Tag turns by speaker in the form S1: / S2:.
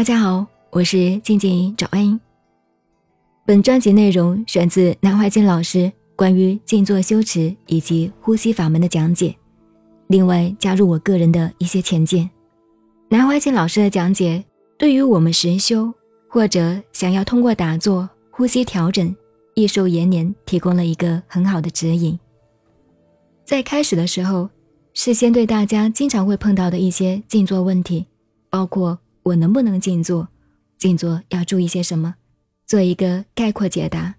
S1: 大家好，我是静静找恩。本专辑内容选自南怀瑾老师关于静坐修持以及呼吸法门的讲解，另外加入我个人的一些浅见。南怀瑾老师的讲解对于我们实修或者想要通过打坐、呼吸调整，益寿延年提供了一个很好的指引。在开始的时候，事先对大家经常会碰到的一些静坐问题，包括。我能不能静坐？静坐要注意些什么？做一个概括解答。